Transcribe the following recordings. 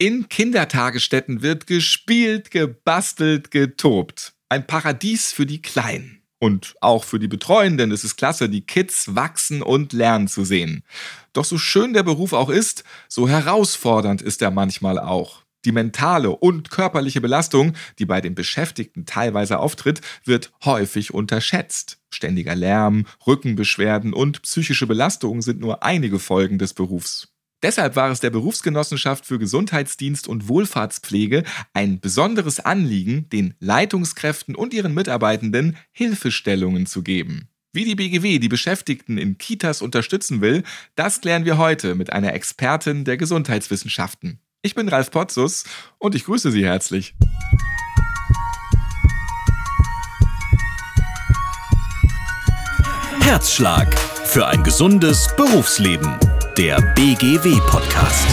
In Kindertagesstätten wird gespielt, gebastelt, getobt. Ein Paradies für die Kleinen. Und auch für die Betreuenden ist es klasse, die Kids wachsen und lernen zu sehen. Doch so schön der Beruf auch ist, so herausfordernd ist er manchmal auch. Die mentale und körperliche Belastung, die bei den Beschäftigten teilweise auftritt, wird häufig unterschätzt. Ständiger Lärm, Rückenbeschwerden und psychische Belastungen sind nur einige Folgen des Berufs. Deshalb war es der Berufsgenossenschaft für Gesundheitsdienst und Wohlfahrtspflege ein besonderes Anliegen, den Leitungskräften und ihren Mitarbeitenden Hilfestellungen zu geben. Wie die BGW die Beschäftigten in Kitas unterstützen will, das klären wir heute mit einer Expertin der Gesundheitswissenschaften. Ich bin Ralf Potzus und ich grüße Sie herzlich. Herzschlag für ein gesundes Berufsleben der BGW-Podcast.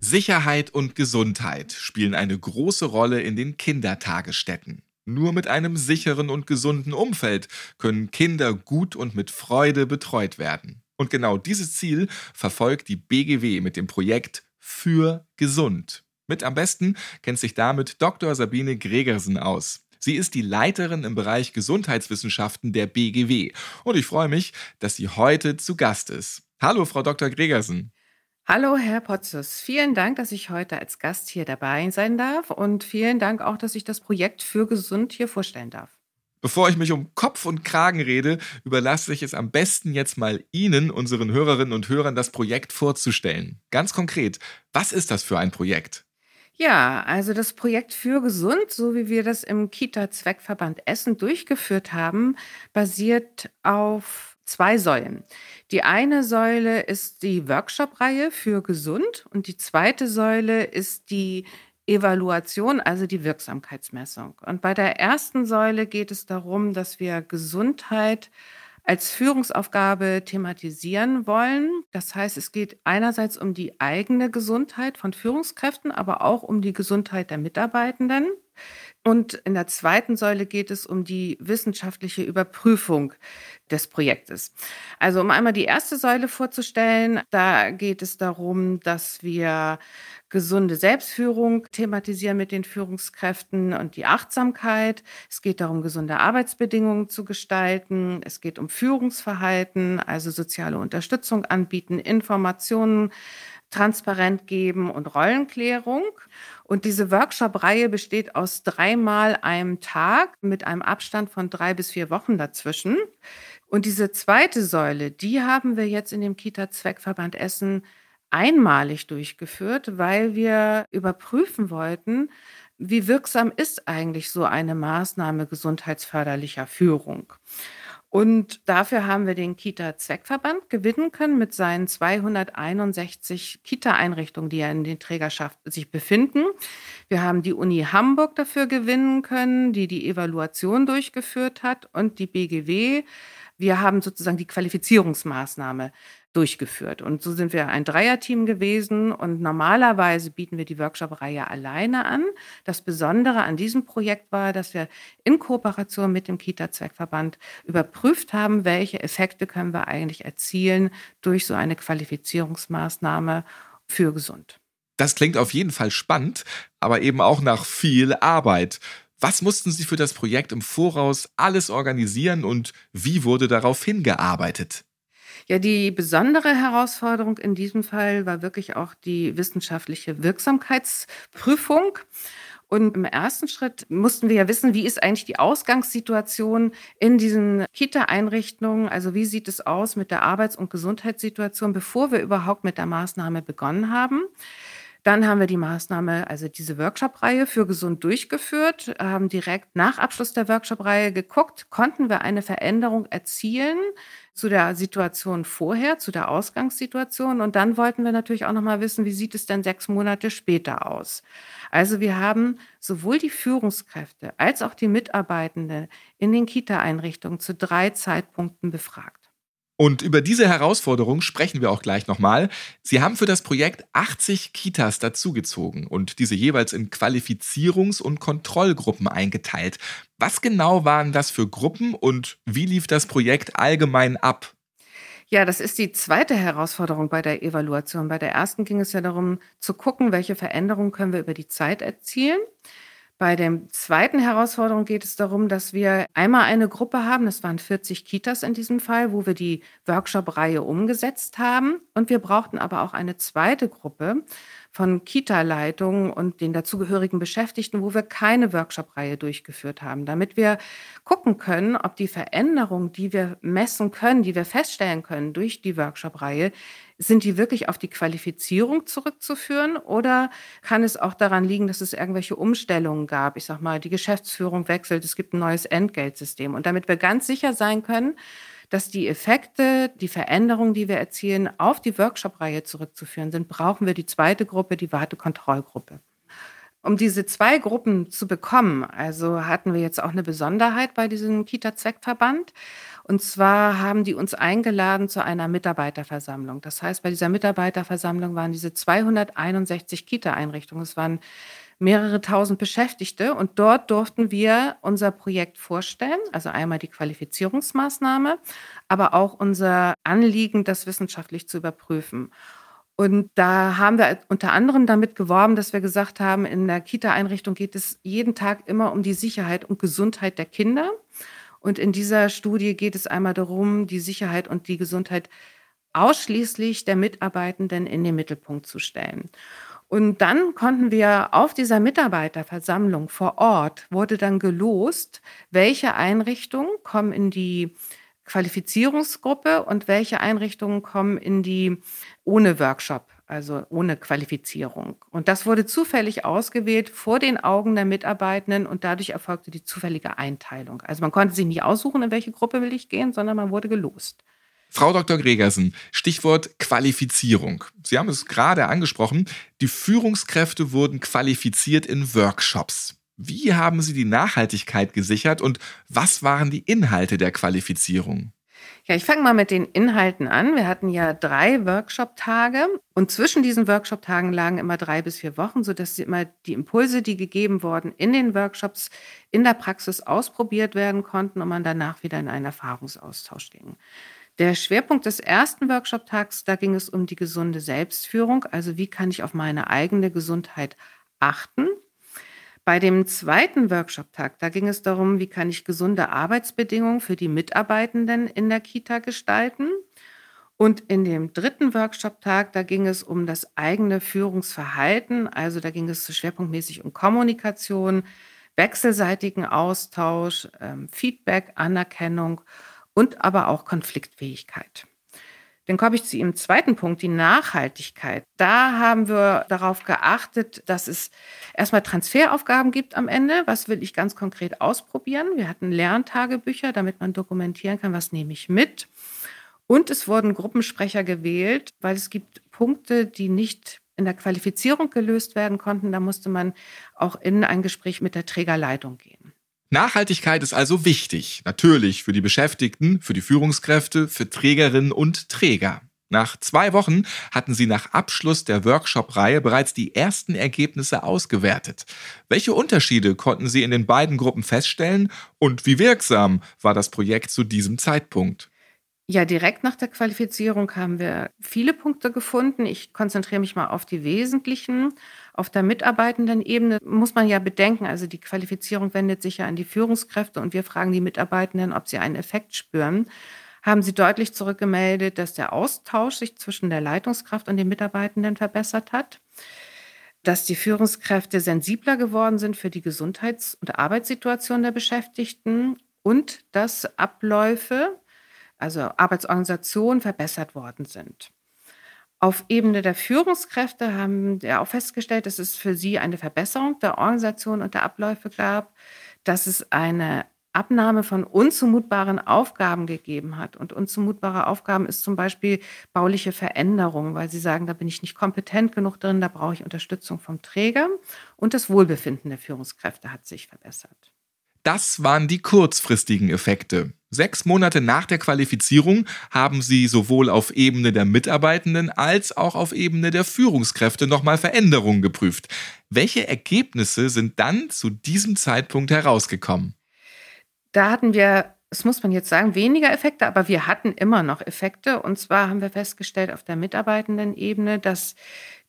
Sicherheit und Gesundheit spielen eine große Rolle in den Kindertagesstätten. Nur mit einem sicheren und gesunden Umfeld können Kinder gut und mit Freude betreut werden. Und genau dieses Ziel verfolgt die BGW mit dem Projekt Für Gesund. Mit am besten kennt sich damit Dr. Sabine Gregersen aus. Sie ist die Leiterin im Bereich Gesundheitswissenschaften der BGW. Und ich freue mich, dass sie heute zu Gast ist. Hallo, Frau Dr. Gregersen. Hallo, Herr Potzus. Vielen Dank, dass ich heute als Gast hier dabei sein darf und vielen Dank auch, dass ich das Projekt für gesund hier vorstellen darf. Bevor ich mich um Kopf und Kragen rede, überlasse ich es am besten jetzt mal Ihnen, unseren Hörerinnen und Hörern, das Projekt vorzustellen. Ganz konkret, was ist das für ein Projekt? Ja, also das Projekt für gesund, so wie wir das im Kita-Zweckverband Essen durchgeführt haben, basiert auf zwei Säulen. Die eine Säule ist die Workshop-Reihe für gesund und die zweite Säule ist die Evaluation, also die Wirksamkeitsmessung. Und bei der ersten Säule geht es darum, dass wir Gesundheit als Führungsaufgabe thematisieren wollen. Das heißt, es geht einerseits um die eigene Gesundheit von Führungskräften, aber auch um die Gesundheit der Mitarbeitenden. Und in der zweiten Säule geht es um die wissenschaftliche Überprüfung des Projektes. Also um einmal die erste Säule vorzustellen, da geht es darum, dass wir gesunde Selbstführung thematisieren mit den Führungskräften und die Achtsamkeit. Es geht darum, gesunde Arbeitsbedingungen zu gestalten. Es geht um Führungsverhalten, also soziale Unterstützung anbieten, Informationen transparent geben und Rollenklärung. Und diese Workshop-Reihe besteht aus dreimal einem Tag mit einem Abstand von drei bis vier Wochen dazwischen. Und diese zweite Säule, die haben wir jetzt in dem Kita-Zweckverband Essen einmalig durchgeführt, weil wir überprüfen wollten, wie wirksam ist eigentlich so eine Maßnahme gesundheitsförderlicher Führung. Und dafür haben wir den Kita-Zweckverband gewinnen können mit seinen 261 Kita-Einrichtungen, die ja in den Trägerschaften sich befinden. Wir haben die Uni Hamburg dafür gewinnen können, die die Evaluation durchgeführt hat und die BGW. Wir haben sozusagen die Qualifizierungsmaßnahme durchgeführt. Und so sind wir ein Dreierteam gewesen und normalerweise bieten wir die Workshop-Reihe alleine an. Das Besondere an diesem Projekt war, dass wir in Kooperation mit dem Kita-Zweckverband überprüft haben, welche Effekte können wir eigentlich erzielen durch so eine Qualifizierungsmaßnahme für gesund. Das klingt auf jeden Fall spannend, aber eben auch nach viel Arbeit. Was mussten Sie für das Projekt im Voraus alles organisieren und wie wurde darauf hingearbeitet? Ja, die besondere Herausforderung in diesem Fall war wirklich auch die wissenschaftliche Wirksamkeitsprüfung. Und im ersten Schritt mussten wir ja wissen, wie ist eigentlich die Ausgangssituation in diesen Kita-Einrichtungen? Also wie sieht es aus mit der Arbeits- und Gesundheitssituation, bevor wir überhaupt mit der Maßnahme begonnen haben? Dann haben wir die Maßnahme, also diese Workshop-Reihe für gesund durchgeführt, haben direkt nach Abschluss der Workshop-Reihe geguckt, konnten wir eine Veränderung erzielen zu der Situation vorher, zu der Ausgangssituation. Und dann wollten wir natürlich auch noch mal wissen, wie sieht es denn sechs Monate später aus? Also wir haben sowohl die Führungskräfte als auch die Mitarbeitenden in den Kita-Einrichtungen zu drei Zeitpunkten befragt. Und über diese Herausforderung sprechen wir auch gleich nochmal. Sie haben für das Projekt 80 Kitas dazugezogen und diese jeweils in Qualifizierungs- und Kontrollgruppen eingeteilt. Was genau waren das für Gruppen und wie lief das Projekt allgemein ab? Ja, das ist die zweite Herausforderung bei der Evaluation. Bei der ersten ging es ja darum zu gucken, welche Veränderungen können wir über die Zeit erzielen. Bei der zweiten Herausforderung geht es darum, dass wir einmal eine Gruppe haben, das waren 40 Kitas in diesem Fall, wo wir die Workshop-Reihe umgesetzt haben. Und wir brauchten aber auch eine zweite Gruppe von Kita-Leitungen und den dazugehörigen Beschäftigten, wo wir keine Workshop-Reihe durchgeführt haben, damit wir gucken können, ob die Veränderungen, die wir messen können, die wir feststellen können durch die Workshop-Reihe, sind die wirklich auf die Qualifizierung zurückzuführen oder kann es auch daran liegen, dass es irgendwelche Umstellungen gab? Ich sag mal, die Geschäftsführung wechselt, es gibt ein neues Entgeltsystem. Und damit wir ganz sicher sein können, dass die Effekte, die Veränderungen, die wir erzielen, auf die Workshop-Reihe zurückzuführen sind, brauchen wir die zweite Gruppe, die Wartekontrollgruppe. Um diese zwei Gruppen zu bekommen, also hatten wir jetzt auch eine Besonderheit bei diesem Kita-Zweckverband. Und zwar haben die uns eingeladen zu einer Mitarbeiterversammlung. Das heißt, bei dieser Mitarbeiterversammlung waren diese 261 Kita-Einrichtungen. Es waren mehrere tausend Beschäftigte und dort durften wir unser Projekt vorstellen, also einmal die Qualifizierungsmaßnahme, aber auch unser Anliegen, das wissenschaftlich zu überprüfen. Und da haben wir unter anderem damit geworben, dass wir gesagt haben, in der Kita-Einrichtung geht es jeden Tag immer um die Sicherheit und Gesundheit der Kinder. Und in dieser Studie geht es einmal darum, die Sicherheit und die Gesundheit ausschließlich der Mitarbeitenden in den Mittelpunkt zu stellen. Und dann konnten wir auf dieser Mitarbeiterversammlung vor Ort, wurde dann gelost, welche Einrichtungen kommen in die Qualifizierungsgruppe und welche Einrichtungen kommen in die ohne Workshop also ohne Qualifizierung. Und das wurde zufällig ausgewählt vor den Augen der Mitarbeitenden und dadurch erfolgte die zufällige Einteilung. Also man konnte sich nicht aussuchen, in welche Gruppe will ich gehen, sondern man wurde gelost. Frau Dr. Gregersen, Stichwort Qualifizierung. Sie haben es gerade angesprochen. Die Führungskräfte wurden qualifiziert in Workshops. Wie haben Sie die Nachhaltigkeit gesichert und was waren die Inhalte der Qualifizierung? Ja, ich fange mal mit den Inhalten an. Wir hatten ja drei Workshop-Tage und zwischen diesen Workshop-Tagen lagen immer drei bis vier Wochen, sodass immer die Impulse, die gegeben wurden in den Workshops, in der Praxis ausprobiert werden konnten und man danach wieder in einen Erfahrungsaustausch ging. Der Schwerpunkt des ersten Workshop-Tags, da ging es um die gesunde Selbstführung, also wie kann ich auf meine eigene Gesundheit achten bei dem zweiten Workshop-Tag, da ging es darum, wie kann ich gesunde Arbeitsbedingungen für die Mitarbeitenden in der Kita gestalten. Und in dem dritten Workshop-Tag, da ging es um das eigene Führungsverhalten. Also da ging es schwerpunktmäßig um Kommunikation, wechselseitigen Austausch, ähm, Feedback, Anerkennung und aber auch Konfliktfähigkeit. Dann komme ich zu Ihrem zweiten Punkt, die Nachhaltigkeit. Da haben wir darauf geachtet, dass es erstmal Transferaufgaben gibt am Ende. Was will ich ganz konkret ausprobieren? Wir hatten Lerntagebücher, damit man dokumentieren kann, was nehme ich mit. Und es wurden Gruppensprecher gewählt, weil es gibt Punkte, die nicht in der Qualifizierung gelöst werden konnten. Da musste man auch in ein Gespräch mit der Trägerleitung gehen. Nachhaltigkeit ist also wichtig, natürlich für die Beschäftigten, für die Führungskräfte, für Trägerinnen und Träger. Nach zwei Wochen hatten sie nach Abschluss der Workshop-Reihe bereits die ersten Ergebnisse ausgewertet. Welche Unterschiede konnten sie in den beiden Gruppen feststellen und wie wirksam war das Projekt zu diesem Zeitpunkt? Ja, direkt nach der Qualifizierung haben wir viele Punkte gefunden. Ich konzentriere mich mal auf die wesentlichen. Auf der mitarbeitenden Ebene muss man ja bedenken, also die Qualifizierung wendet sich ja an die Führungskräfte und wir fragen die Mitarbeitenden, ob sie einen Effekt spüren. Haben sie deutlich zurückgemeldet, dass der Austausch sich zwischen der Leitungskraft und den Mitarbeitenden verbessert hat, dass die Führungskräfte sensibler geworden sind für die Gesundheits- und Arbeitssituation der Beschäftigten und dass Abläufe also Arbeitsorganisation, verbessert worden sind. Auf Ebene der Führungskräfte haben wir auch festgestellt, dass es für sie eine Verbesserung der Organisation und der Abläufe gab, dass es eine Abnahme von unzumutbaren Aufgaben gegeben hat. Und unzumutbare Aufgaben ist zum Beispiel bauliche Veränderung, weil sie sagen, da bin ich nicht kompetent genug drin, da brauche ich Unterstützung vom Träger. Und das Wohlbefinden der Führungskräfte hat sich verbessert. Das waren die kurzfristigen Effekte. Sechs Monate nach der Qualifizierung haben sie sowohl auf Ebene der Mitarbeitenden als auch auf Ebene der Führungskräfte nochmal Veränderungen geprüft. Welche Ergebnisse sind dann zu diesem Zeitpunkt herausgekommen? Da hatten wir, das muss man jetzt sagen, weniger Effekte, aber wir hatten immer noch Effekte. Und zwar haben wir festgestellt auf der Mitarbeitendenebene, dass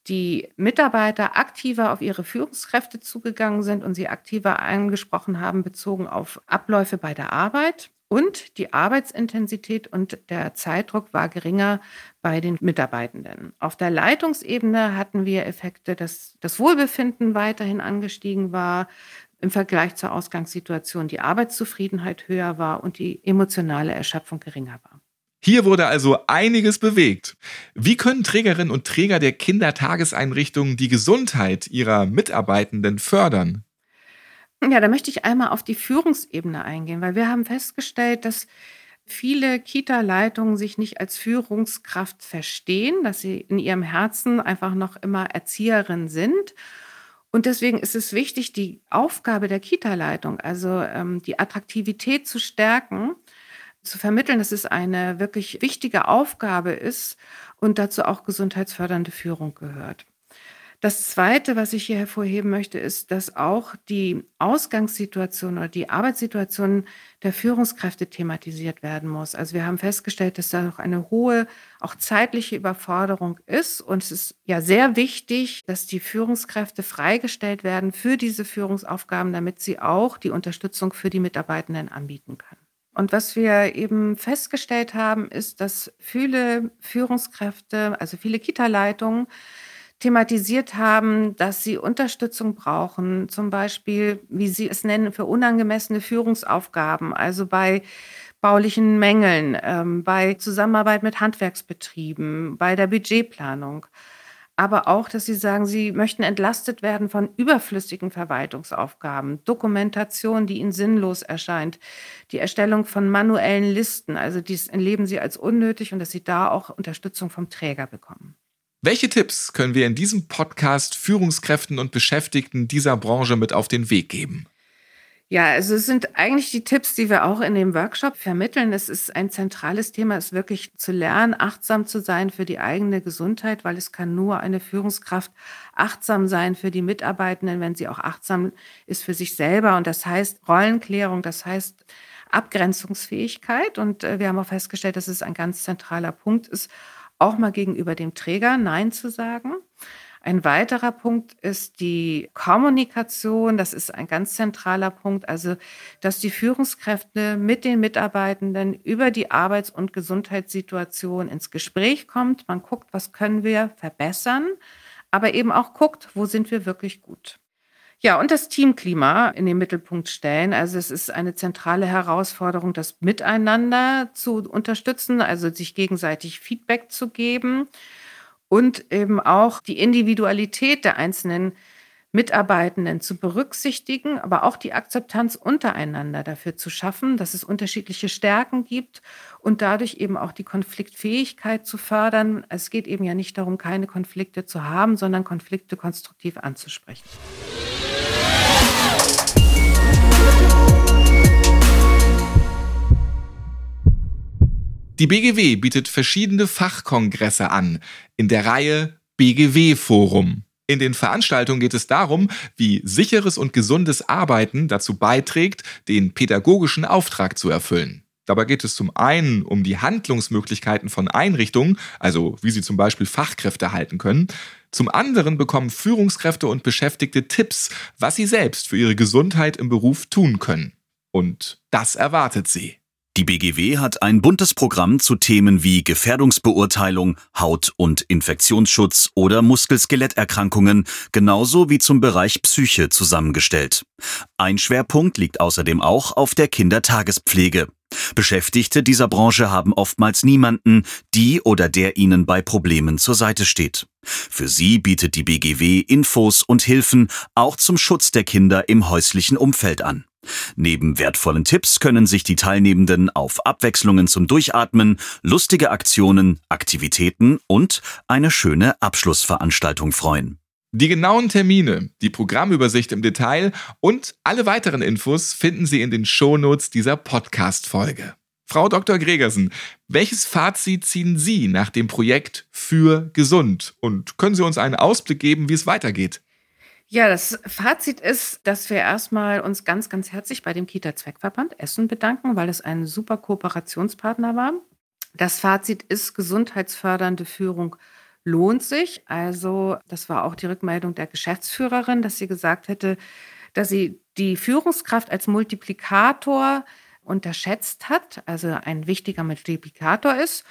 die Mitarbeiter aktiver auf ihre Führungskräfte zugegangen sind und sie aktiver angesprochen haben, bezogen auf Abläufe bei der Arbeit. Und die Arbeitsintensität und der Zeitdruck war geringer bei den Mitarbeitenden. Auf der Leitungsebene hatten wir Effekte, dass das Wohlbefinden weiterhin angestiegen war im Vergleich zur Ausgangssituation, die Arbeitszufriedenheit höher war und die emotionale Erschöpfung geringer war. Hier wurde also einiges bewegt. Wie können Trägerinnen und Träger der Kindertageseinrichtungen die Gesundheit ihrer Mitarbeitenden fördern? Ja, da möchte ich einmal auf die Führungsebene eingehen, weil wir haben festgestellt, dass viele Kita-Leitungen sich nicht als Führungskraft verstehen, dass sie in ihrem Herzen einfach noch immer Erzieherin sind. Und deswegen ist es wichtig, die Aufgabe der Kita-Leitung, also ähm, die Attraktivität zu stärken zu vermitteln, dass es eine wirklich wichtige Aufgabe ist und dazu auch gesundheitsfördernde Führung gehört. Das Zweite, was ich hier hervorheben möchte, ist, dass auch die Ausgangssituation oder die Arbeitssituation der Führungskräfte thematisiert werden muss. Also wir haben festgestellt, dass da noch eine hohe, auch zeitliche Überforderung ist. Und es ist ja sehr wichtig, dass die Führungskräfte freigestellt werden für diese Führungsaufgaben, damit sie auch die Unterstützung für die Mitarbeitenden anbieten können. Und was wir eben festgestellt haben, ist, dass viele Führungskräfte, also viele Kita-Leitungen, thematisiert haben, dass sie Unterstützung brauchen, zum Beispiel, wie sie es nennen, für unangemessene Führungsaufgaben, also bei baulichen Mängeln, ähm, bei Zusammenarbeit mit Handwerksbetrieben, bei der Budgetplanung aber auch, dass Sie sagen, Sie möchten entlastet werden von überflüssigen Verwaltungsaufgaben, Dokumentation, die Ihnen sinnlos erscheint, die Erstellung von manuellen Listen, also dies erleben Sie als unnötig und dass Sie da auch Unterstützung vom Träger bekommen. Welche Tipps können wir in diesem Podcast Führungskräften und Beschäftigten dieser Branche mit auf den Weg geben? Ja, also es sind eigentlich die Tipps, die wir auch in dem Workshop vermitteln. Es ist ein zentrales Thema, es wirklich zu lernen, achtsam zu sein für die eigene Gesundheit, weil es kann nur eine Führungskraft achtsam sein für die Mitarbeitenden, wenn sie auch achtsam ist für sich selber. Und das heißt Rollenklärung, das heißt Abgrenzungsfähigkeit. Und äh, wir haben auch festgestellt, dass es ein ganz zentraler Punkt ist, auch mal gegenüber dem Träger Nein zu sagen. Ein weiterer Punkt ist die Kommunikation. Das ist ein ganz zentraler Punkt. Also, dass die Führungskräfte mit den Mitarbeitenden über die Arbeits- und Gesundheitssituation ins Gespräch kommt. Man guckt, was können wir verbessern, aber eben auch guckt, wo sind wir wirklich gut. Ja, und das Teamklima in den Mittelpunkt stellen. Also es ist eine zentrale Herausforderung, das Miteinander zu unterstützen, also sich gegenseitig Feedback zu geben und eben auch die Individualität der einzelnen Mitarbeitenden zu berücksichtigen, aber auch die Akzeptanz untereinander dafür zu schaffen, dass es unterschiedliche Stärken gibt und dadurch eben auch die Konfliktfähigkeit zu fördern. Es geht eben ja nicht darum, keine Konflikte zu haben, sondern Konflikte konstruktiv anzusprechen. Die BGW bietet verschiedene Fachkongresse an in der Reihe BGW Forum. In den Veranstaltungen geht es darum, wie sicheres und gesundes Arbeiten dazu beiträgt, den pädagogischen Auftrag zu erfüllen. Dabei geht es zum einen um die Handlungsmöglichkeiten von Einrichtungen, also wie sie zum Beispiel Fachkräfte halten können. Zum anderen bekommen Führungskräfte und Beschäftigte Tipps, was sie selbst für ihre Gesundheit im Beruf tun können. Und das erwartet sie. Die BGW hat ein buntes Programm zu Themen wie Gefährdungsbeurteilung, Haut- und Infektionsschutz oder Muskel-Skeletterkrankungen, genauso wie zum Bereich Psyche zusammengestellt. Ein Schwerpunkt liegt außerdem auch auf der Kindertagespflege. Beschäftigte dieser Branche haben oftmals niemanden, die oder der ihnen bei Problemen zur Seite steht. Für sie bietet die BGW Infos und Hilfen auch zum Schutz der Kinder im häuslichen Umfeld an. Neben wertvollen Tipps können sich die Teilnehmenden auf Abwechslungen zum Durchatmen, lustige Aktionen, Aktivitäten und eine schöne Abschlussveranstaltung freuen. Die genauen Termine, die Programmübersicht im Detail und alle weiteren Infos finden Sie in den Shownotes dieser Podcast-Folge. Frau Dr. Gregersen, welches Fazit ziehen Sie nach dem Projekt für gesund? Und können Sie uns einen Ausblick geben, wie es weitergeht? Ja, das Fazit ist, dass wir erstmal uns ganz, ganz herzlich bei dem Kita-Zweckverband Essen bedanken, weil es ein super Kooperationspartner war. Das Fazit ist, gesundheitsfördernde Führung lohnt sich. Also, das war auch die Rückmeldung der Geschäftsführerin, dass sie gesagt hätte, dass sie die Führungskraft als Multiplikator unterschätzt hat, also ein wichtiger Multiplikator ist.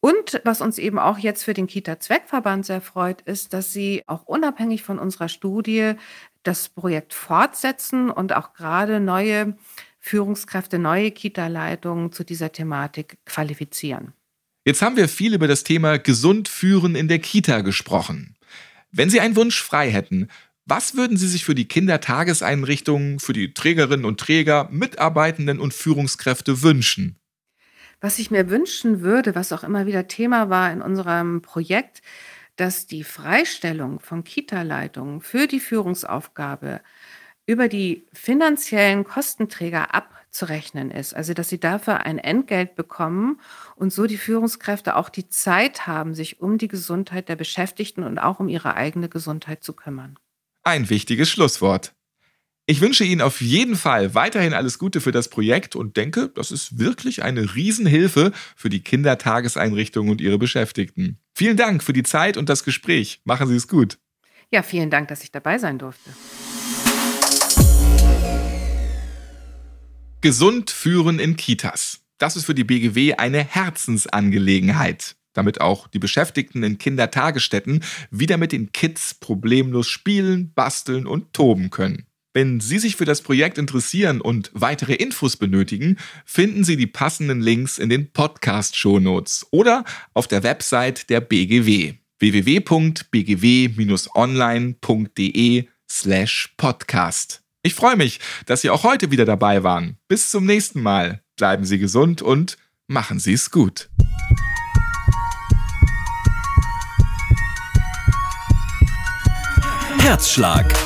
Und was uns eben auch jetzt für den Kita-Zweckverband sehr freut, ist, dass sie auch unabhängig von unserer Studie das Projekt fortsetzen und auch gerade neue Führungskräfte, neue Kita-Leitungen zu dieser Thematik qualifizieren. Jetzt haben wir viel über das Thema gesund führen in der Kita gesprochen. Wenn Sie einen Wunsch frei hätten, was würden Sie sich für die Kindertageseinrichtungen, für die Trägerinnen und Träger, Mitarbeitenden und Führungskräfte wünschen? Was ich mir wünschen würde, was auch immer wieder Thema war in unserem Projekt, dass die Freistellung von Kita-Leitungen für die Führungsaufgabe über die finanziellen Kostenträger abzurechnen ist. Also dass sie dafür ein Entgelt bekommen und so die Führungskräfte auch die Zeit haben, sich um die Gesundheit der Beschäftigten und auch um ihre eigene Gesundheit zu kümmern. Ein wichtiges Schlusswort. Ich wünsche Ihnen auf jeden Fall weiterhin alles Gute für das Projekt und denke, das ist wirklich eine Riesenhilfe für die Kindertageseinrichtungen und ihre Beschäftigten. Vielen Dank für die Zeit und das Gespräch. Machen Sie es gut. Ja, vielen Dank, dass ich dabei sein durfte. Gesund führen in Kitas. Das ist für die BGW eine Herzensangelegenheit damit auch die Beschäftigten in Kindertagesstätten wieder mit den Kids problemlos spielen, basteln und toben können. Wenn Sie sich für das Projekt interessieren und weitere Infos benötigen, finden Sie die passenden Links in den Podcast-Shownotes oder auf der Website der BGW www.bgw-online.de slash podcast. Ich freue mich, dass Sie auch heute wieder dabei waren. Bis zum nächsten Mal. Bleiben Sie gesund und machen Sie es gut. Herzschlag